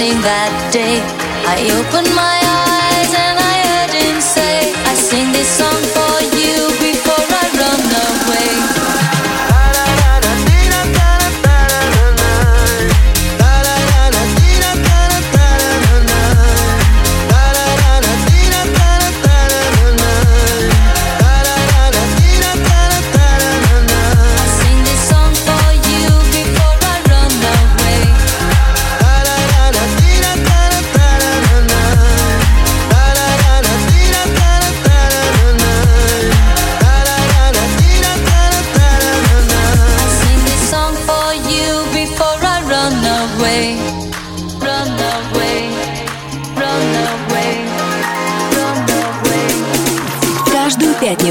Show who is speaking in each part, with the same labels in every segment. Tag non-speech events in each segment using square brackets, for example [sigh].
Speaker 1: Spending that
Speaker 2: day. I opened my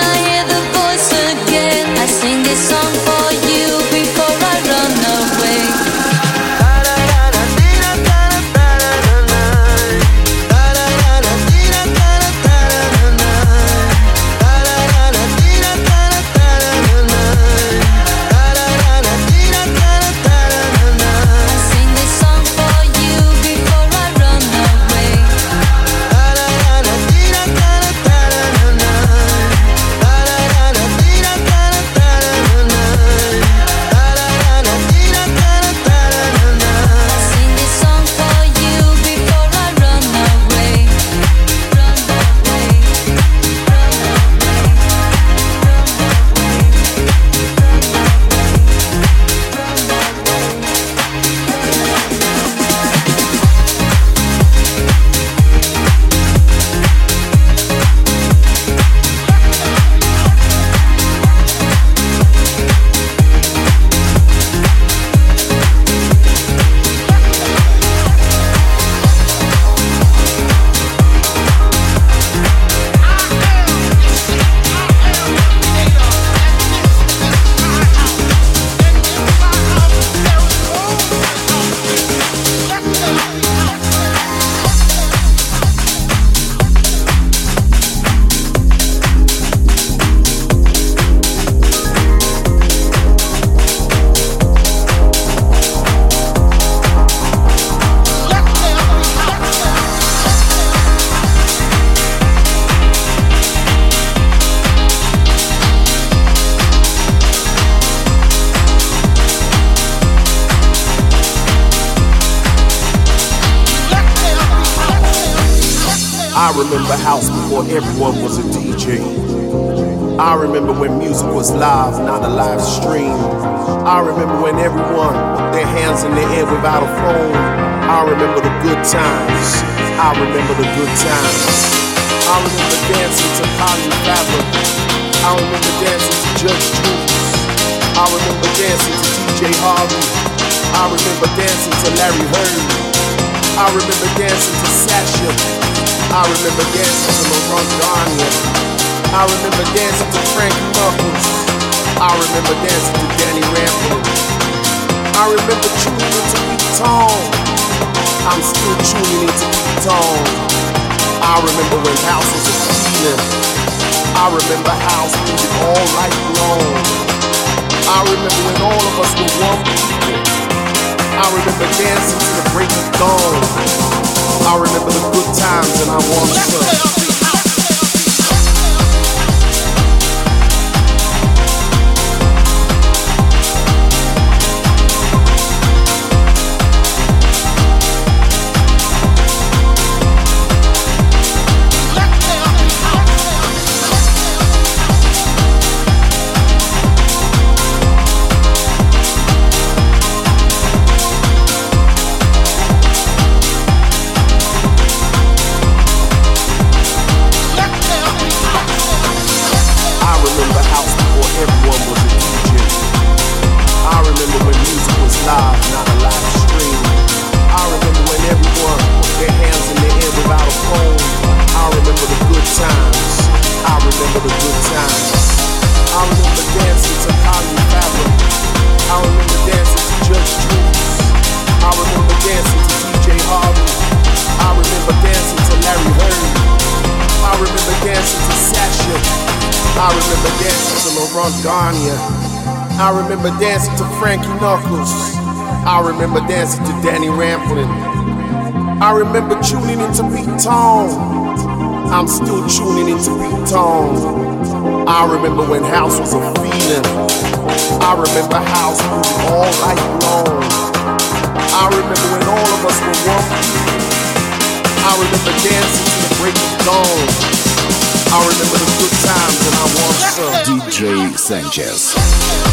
Speaker 2: I remember when music was live, not a live stream. I remember when everyone put their hands in the air without a phone. I remember the good times. I remember the good times. I
Speaker 3: remember dancing to Polly Fabric.
Speaker 4: I remember dancing to Judge Jules. I remember dancing to DJ Harvey. I remember dancing to Larry Heard. I remember dancing to Sasha. I remember dancing to Laurent Garnier. I remember dancing to Frankie Knuckles. I remember dancing to Danny Rampling. I remember tuning into Pete Tong. I'm still tuning into Pete Tong. I remember when house was a feeling. I remember house music all night long. I remember when all of us were one people. I remember dancing to break dawn. I remember the good times and I want I remember dancing to Frankie Knuckles. I remember dancing to Danny Rampling. I remember tuning into Pete Tong. I'm still tuning into Pete Tong. I remember when house was a feeling. I remember house moving all night long. I remember when all of us were one I remember dancing to the break of dawn. I remember the good times and I want some. [laughs]
Speaker 1: DJ Sanchez.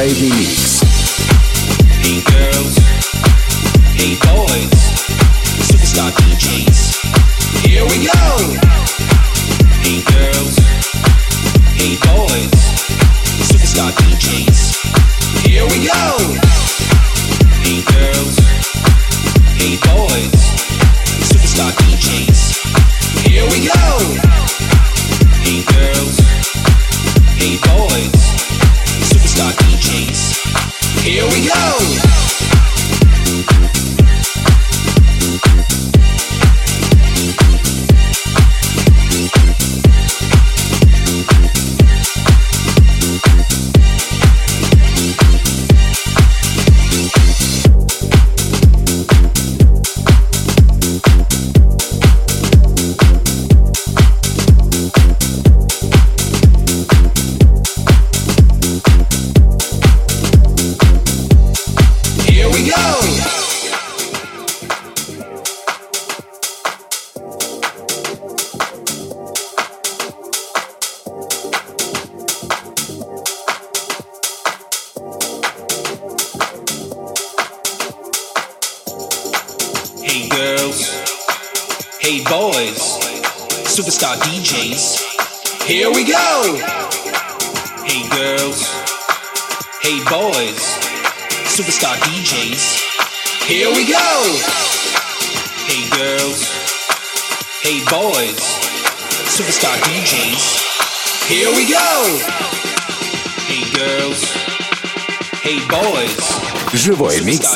Speaker 5: Friday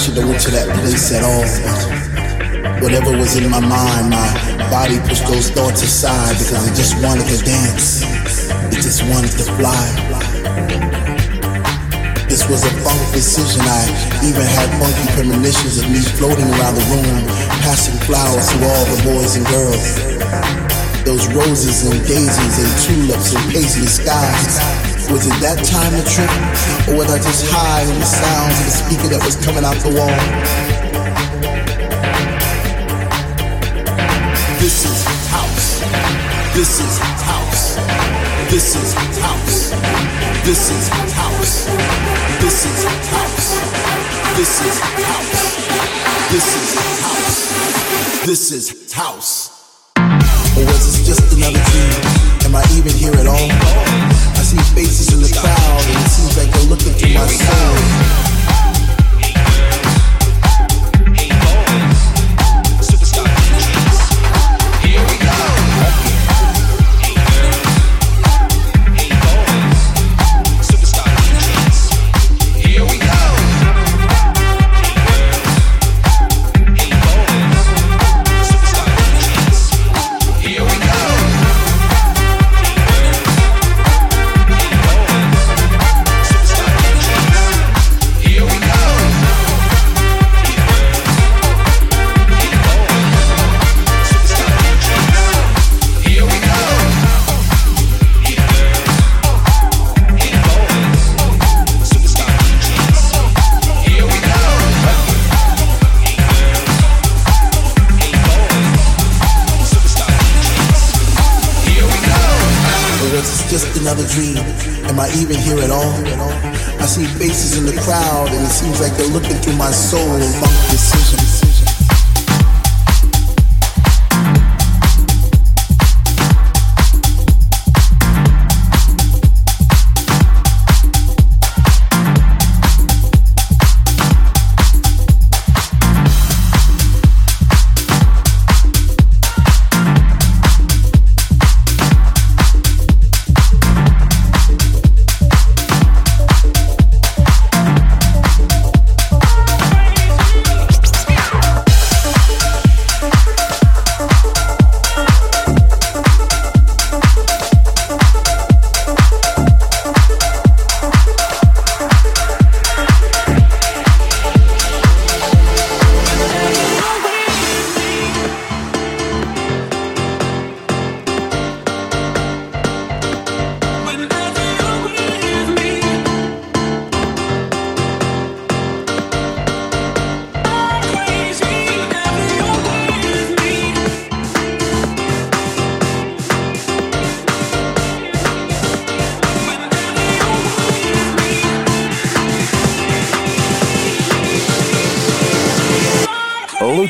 Speaker 6: Should have went to that place at all, but Whatever was in my mind, my body pushed those thoughts aside because it just wanted to dance. It just wanted to fly. This was a funk decision. I even had funky premonitions of me floating around the room, passing flowers to all the boys and girls. Those roses and daisies and tulips and paisley skies. Was it that time to trip? Or was I just high on the sounds of the speaker that was coming out the wall? This is house. This is house. This is house. This is house. This is house. This is house. This is house. This is house. Or was this just another dream? Am I even here at all? see faces in the crowd and it seems like they're looking through my soul.
Speaker 1: I even here at all? I see
Speaker 7: faces in the crowd and it seems like they're looking through my soul.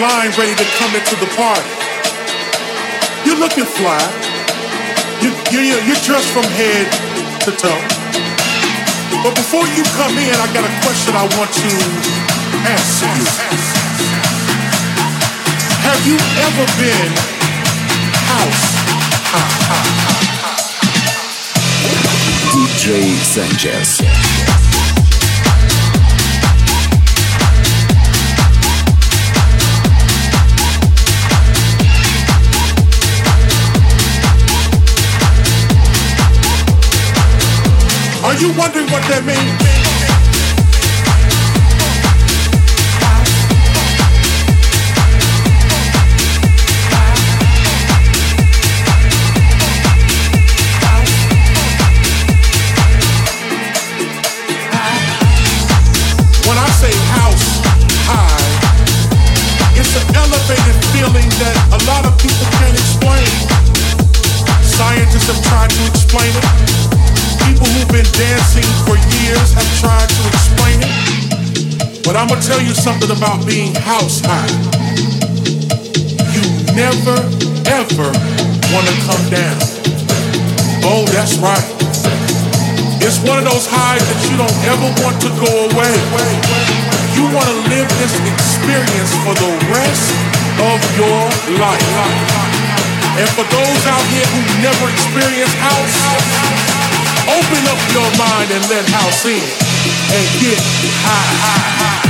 Speaker 7: Line ready to come into the party. You're looking fly. You, you, you're dressed from head to toe. But before you come in, I got a question I want to ask you. Have you ever been house?
Speaker 1: DJ Sanchez.
Speaker 7: Are you wondering what that means? When I say house high, it's an elevated feeling that a lot of people can't explain. Scientists have tried to explain it people who've been dancing for years have tried to explain it. But I'm gonna tell you something about being house high. You never, ever wanna come down. Oh, that's right. It's one of those highs that you don't ever want to go away. You wanna live this experience for the rest of your life. And for those out here who never experienced house, Open up your mind and let house in and get high. high, high.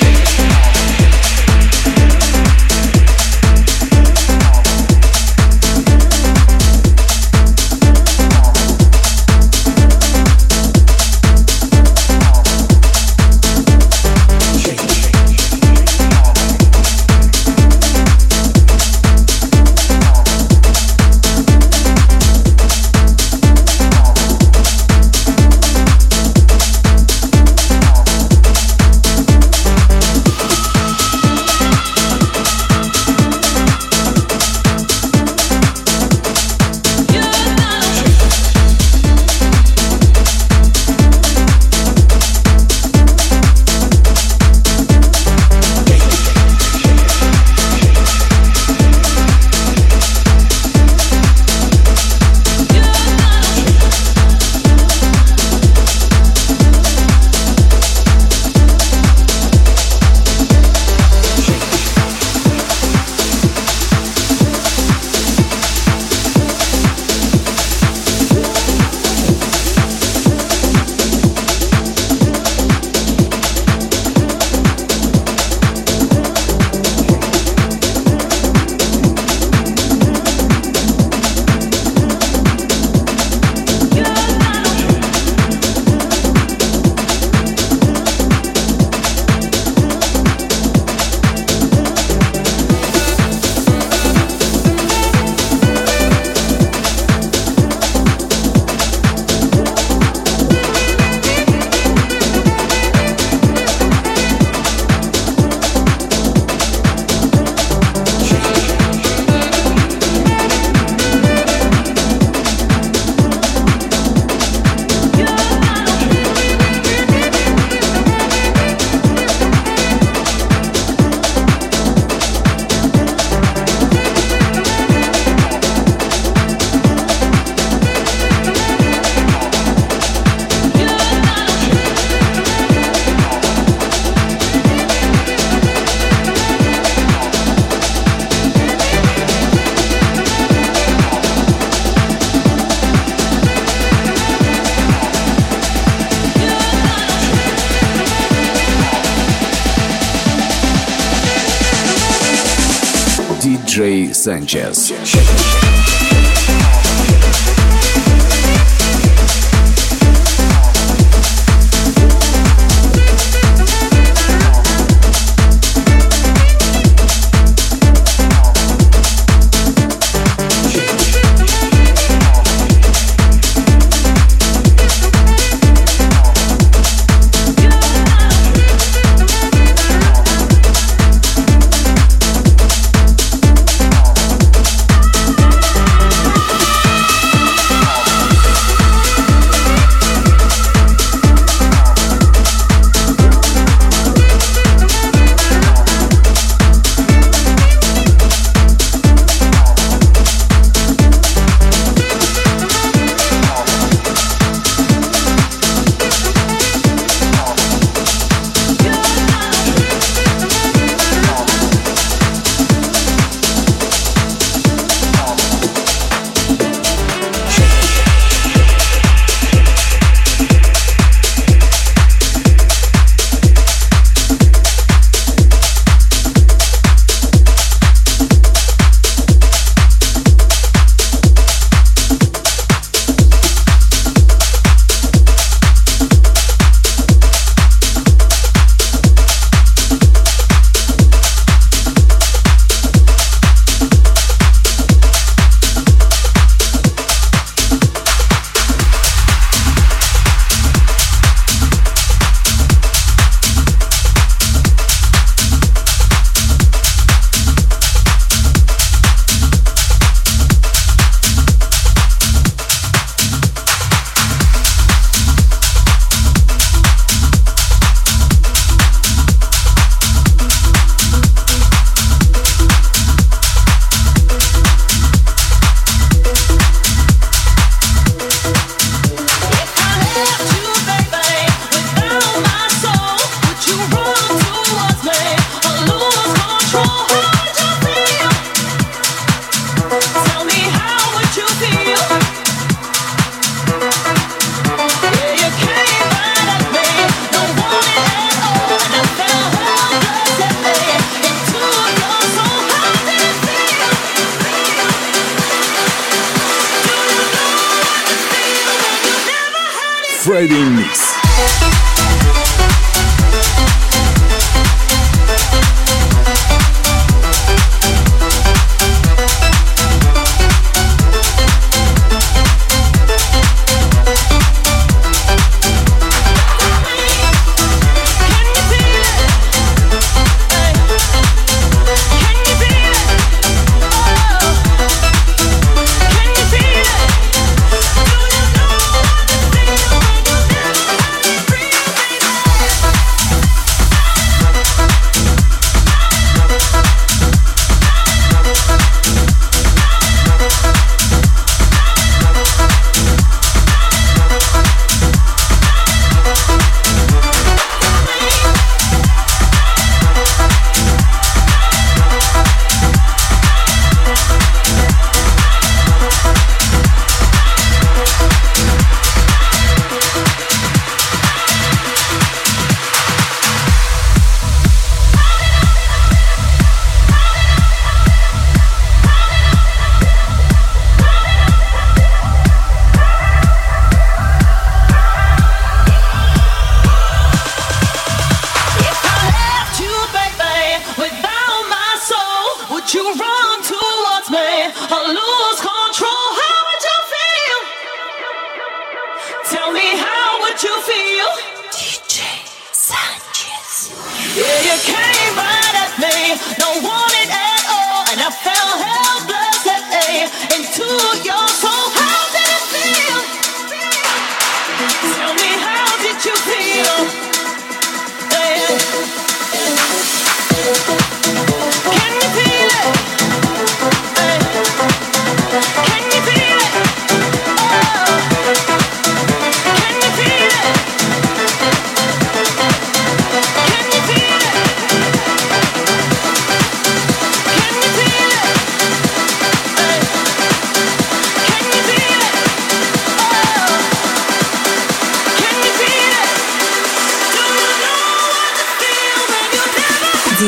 Speaker 3: Sanchez.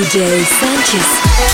Speaker 8: DJ Sanchez.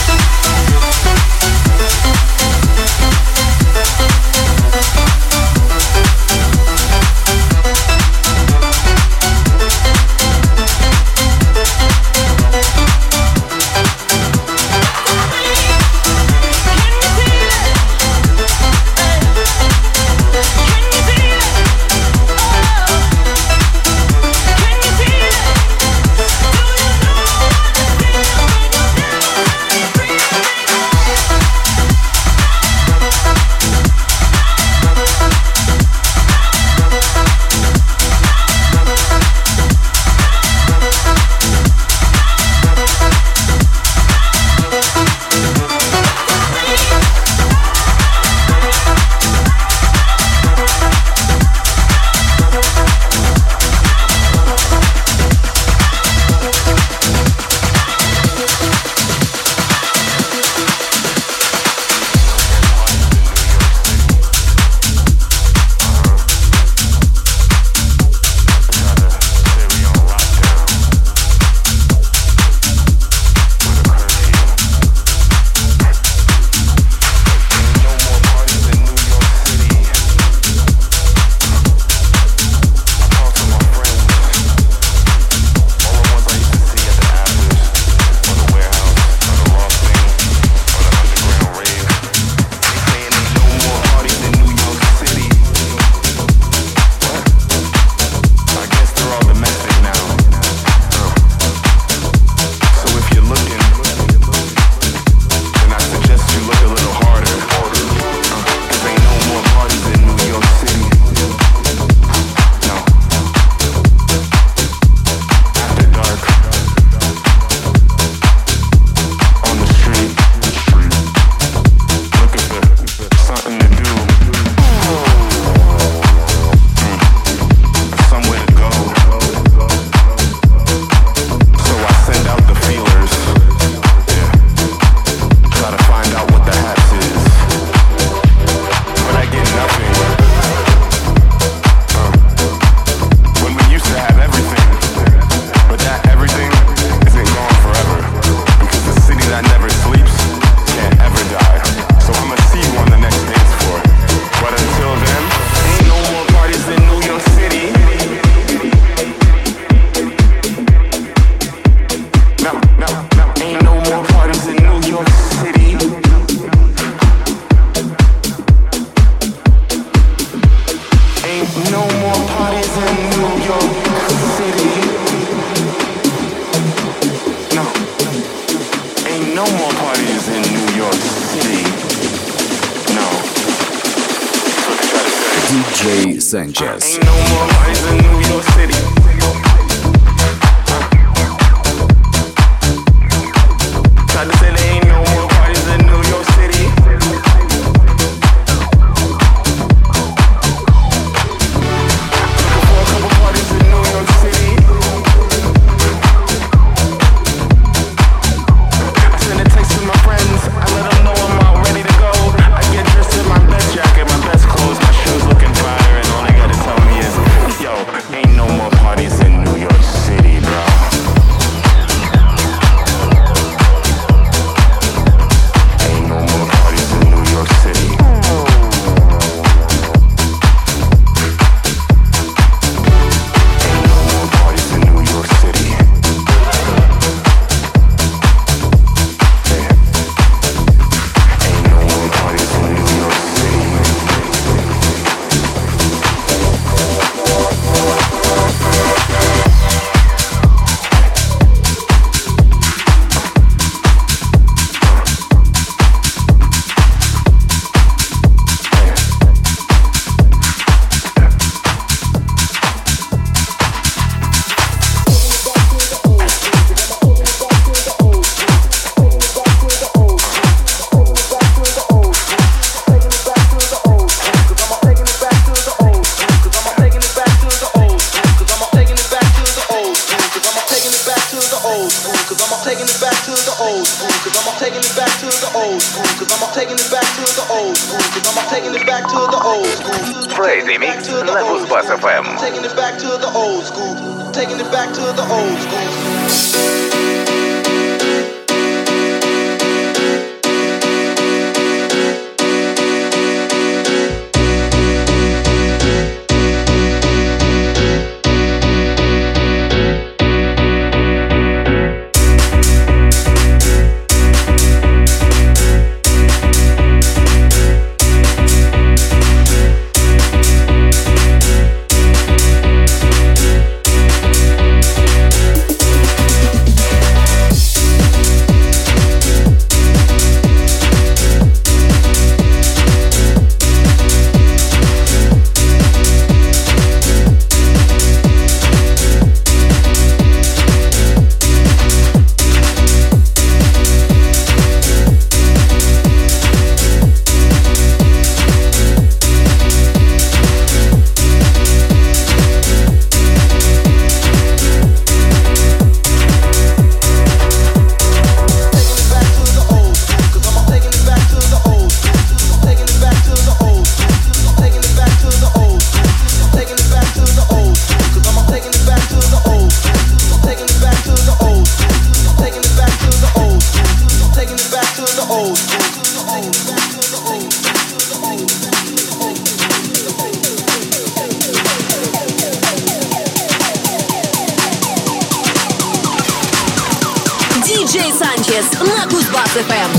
Speaker 8: Морис на Кузбасс-ФМ.